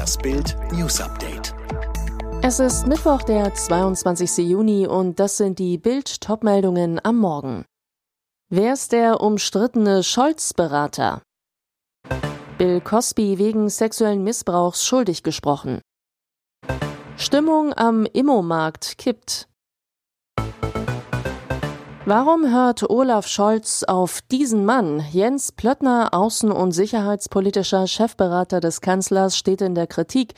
Das Bild News Update. Es ist Mittwoch, der 22. Juni und das sind die Bild Topmeldungen am Morgen. Wer ist der umstrittene Scholz-Berater? Bill Cosby wegen sexuellen Missbrauchs schuldig gesprochen. Stimmung am Immomarkt kippt. Warum hört Olaf Scholz auf diesen Mann? Jens Plöttner, außen- und sicherheitspolitischer Chefberater des Kanzlers, steht in der Kritik.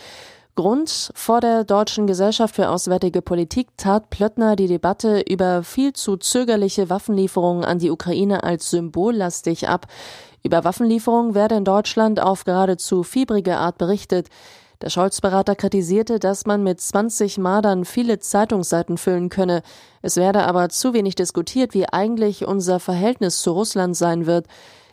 Grund vor der Deutschen Gesellschaft für Auswärtige Politik tat Plöttner die Debatte über viel zu zögerliche Waffenlieferungen an die Ukraine als symbollastig ab. Über Waffenlieferungen werde in Deutschland auf geradezu fiebrige Art berichtet. Der Scholz-Berater kritisierte, dass man mit 20 Mardern viele Zeitungsseiten füllen könne. Es werde aber zu wenig diskutiert, wie eigentlich unser Verhältnis zu Russland sein wird.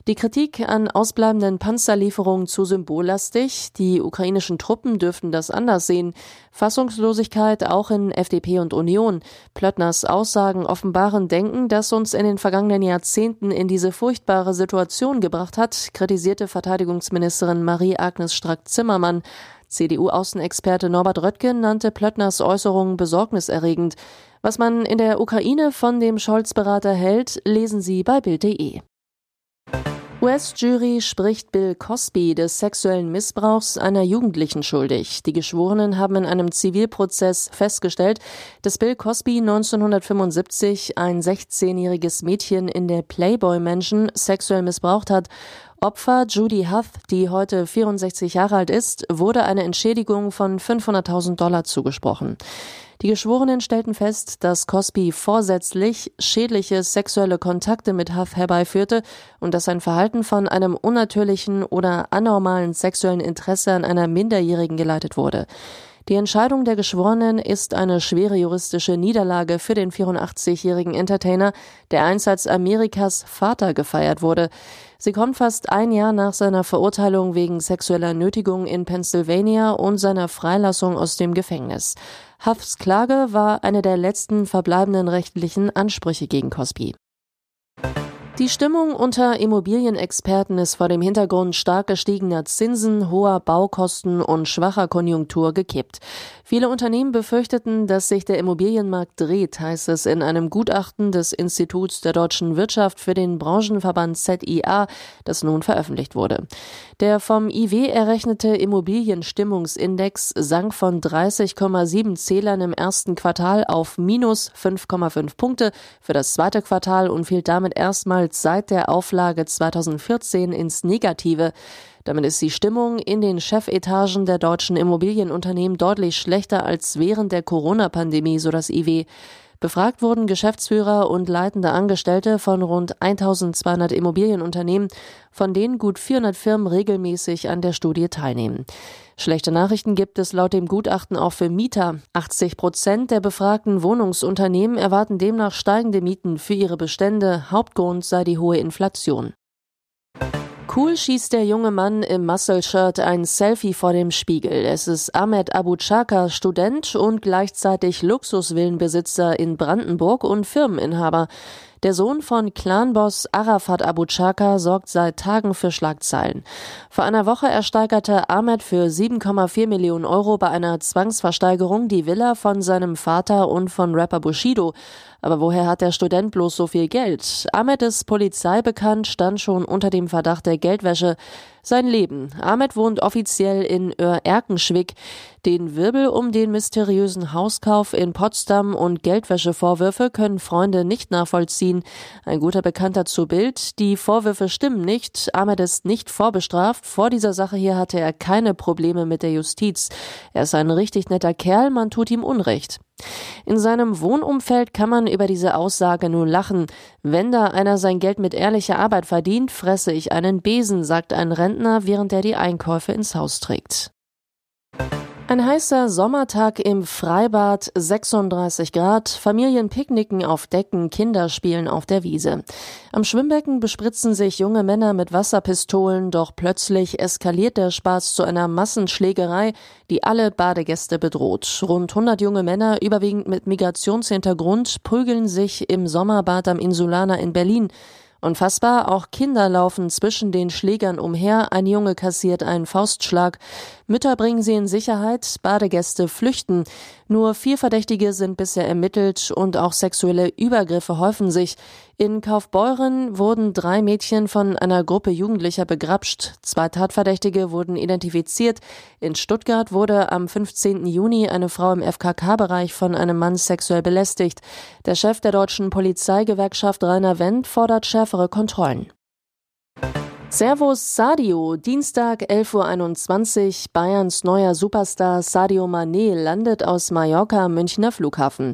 Die Kritik an ausbleibenden Panzerlieferungen zu symbollastig. Die ukrainischen Truppen dürften das anders sehen. Fassungslosigkeit auch in FDP und Union. Plöttners Aussagen offenbaren Denken, das uns in den vergangenen Jahrzehnten in diese furchtbare Situation gebracht hat, kritisierte Verteidigungsministerin Marie-Agnes Strack-Zimmermann. CDU-Außenexperte Norbert Röttgen nannte Plöttners Äußerungen besorgniserregend. Was man in der Ukraine von dem Scholz-Berater hält, lesen Sie bei Bild.de. US-Jury spricht Bill Cosby des sexuellen Missbrauchs einer Jugendlichen schuldig. Die Geschworenen haben in einem Zivilprozess festgestellt, dass Bill Cosby 1975 ein 16-jähriges Mädchen in der Playboy Mansion sexuell missbraucht hat. Opfer Judy Huth, die heute 64 Jahre alt ist, wurde eine Entschädigung von 500.000 Dollar zugesprochen. Die Geschworenen stellten fest, dass Cosby vorsätzlich schädliche sexuelle Kontakte mit Huff herbeiführte und dass sein Verhalten von einem unnatürlichen oder anormalen sexuellen Interesse an einer Minderjährigen geleitet wurde. Die Entscheidung der Geschworenen ist eine schwere juristische Niederlage für den 84-jährigen Entertainer, der einst als Amerikas Vater gefeiert wurde. Sie kommt fast ein Jahr nach seiner Verurteilung wegen sexueller Nötigung in Pennsylvania und seiner Freilassung aus dem Gefängnis. Huffs Klage war eine der letzten verbleibenden rechtlichen Ansprüche gegen Cosby. Die Stimmung unter Immobilienexperten ist vor dem Hintergrund stark gestiegener Zinsen, hoher Baukosten und schwacher Konjunktur gekippt. Viele Unternehmen befürchteten, dass sich der Immobilienmarkt dreht, heißt es in einem Gutachten des Instituts der deutschen Wirtschaft für den Branchenverband ZIA, das nun veröffentlicht wurde. Der vom IW errechnete Immobilienstimmungsindex sank von 30,7 Zählern im ersten Quartal auf minus 5,5 Punkte für das zweite Quartal und fiel damit erstmal erstmals seit der Auflage 2014 ins Negative. Damit ist die Stimmung in den Chefetagen der deutschen Immobilienunternehmen deutlich schlechter als während der Corona-Pandemie, so das IW. Befragt wurden Geschäftsführer und leitende Angestellte von rund 1200 Immobilienunternehmen, von denen gut 400 Firmen regelmäßig an der Studie teilnehmen. Schlechte Nachrichten gibt es laut dem Gutachten auch für Mieter. 80 Prozent der befragten Wohnungsunternehmen erwarten demnach steigende Mieten für ihre Bestände. Hauptgrund sei die hohe Inflation. Cool schießt der junge Mann im Muscle-Shirt ein Selfie vor dem Spiegel. Es ist Ahmed Abu Chaka, Student und gleichzeitig Luxusvillenbesitzer in Brandenburg und Firmeninhaber. Der Sohn von Clanboss Arafat Abu Chaka sorgt seit Tagen für Schlagzeilen. Vor einer Woche ersteigerte Ahmed für 7,4 Millionen Euro bei einer Zwangsversteigerung die Villa von seinem Vater und von Rapper Bushido. Aber woher hat der Student bloß so viel Geld? Ahmed ist Polizei bekannt, stand schon unter dem Verdacht der Geldwäsche. Sein Leben. Ahmed wohnt offiziell in Öhr-Erkenschwick. Den Wirbel um den mysteriösen Hauskauf in Potsdam und Geldwäschevorwürfe können Freunde nicht nachvollziehen. Ein guter Bekannter zu Bild. Die Vorwürfe stimmen nicht. Ahmed ist nicht vorbestraft. Vor dieser Sache hier hatte er keine Probleme mit der Justiz. Er ist ein richtig netter Kerl, man tut ihm Unrecht. In seinem Wohnumfeld kann man über diese Aussage nur lachen. Wenn da einer sein Geld mit ehrlicher Arbeit verdient, fresse ich einen Besen, sagt ein Rentner, während er die Einkäufe ins Haus trägt. Ein heißer Sommertag im Freibad, 36 Grad, Familien picknicken auf Decken, Kinder spielen auf der Wiese. Am Schwimmbecken bespritzen sich junge Männer mit Wasserpistolen, doch plötzlich eskaliert der Spaß zu einer Massenschlägerei, die alle Badegäste bedroht. Rund 100 junge Männer, überwiegend mit Migrationshintergrund, prügeln sich im Sommerbad am Insulaner in Berlin. Unfassbar, auch Kinder laufen zwischen den Schlägern umher, ein Junge kassiert einen Faustschlag, Mütter bringen sie in Sicherheit, Badegäste flüchten. Nur vier Verdächtige sind bisher ermittelt und auch sexuelle Übergriffe häufen sich. In Kaufbeuren wurden drei Mädchen von einer Gruppe Jugendlicher begrapscht, zwei Tatverdächtige wurden identifiziert. In Stuttgart wurde am 15. Juni eine Frau im FKK-Bereich von einem Mann sexuell belästigt. Der Chef der deutschen Polizeigewerkschaft Rainer Wendt fordert schärfere Kontrollen. Servus Sadio, Dienstag 11.21 Uhr, Bayerns neuer Superstar Sadio Mané landet aus Mallorca Münchner Flughafen.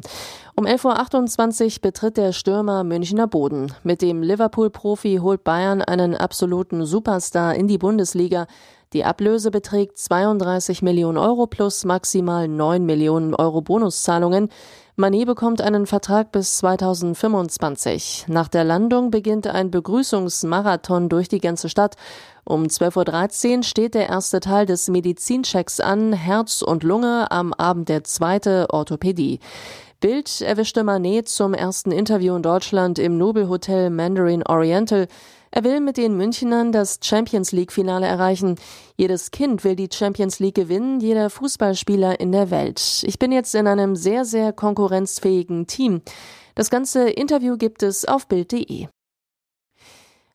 Um 11.28 Uhr betritt der Stürmer Münchner Boden. Mit dem Liverpool-Profi holt Bayern einen absoluten Superstar in die Bundesliga. Die Ablöse beträgt 32 Millionen Euro plus maximal 9 Millionen Euro Bonuszahlungen. Manet bekommt einen Vertrag bis 2025. Nach der Landung beginnt ein Begrüßungsmarathon durch die ganze Stadt. Um 12.13 Uhr steht der erste Teil des Medizinchecks an, Herz und Lunge, am Abend der zweite Orthopädie. Bild erwischte Manet zum ersten Interview in Deutschland im Nobelhotel Mandarin Oriental. Er will mit den Münchnern das Champions League Finale erreichen. Jedes Kind will die Champions League gewinnen, jeder Fußballspieler in der Welt. Ich bin jetzt in einem sehr, sehr konkurrenzfähigen Team. Das ganze Interview gibt es auf Bild.de.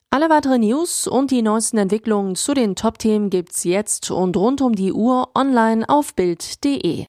Alle weiteren News und die neuesten Entwicklungen zu den Top-Themen gibt's jetzt und rund um die Uhr online auf Bild.de.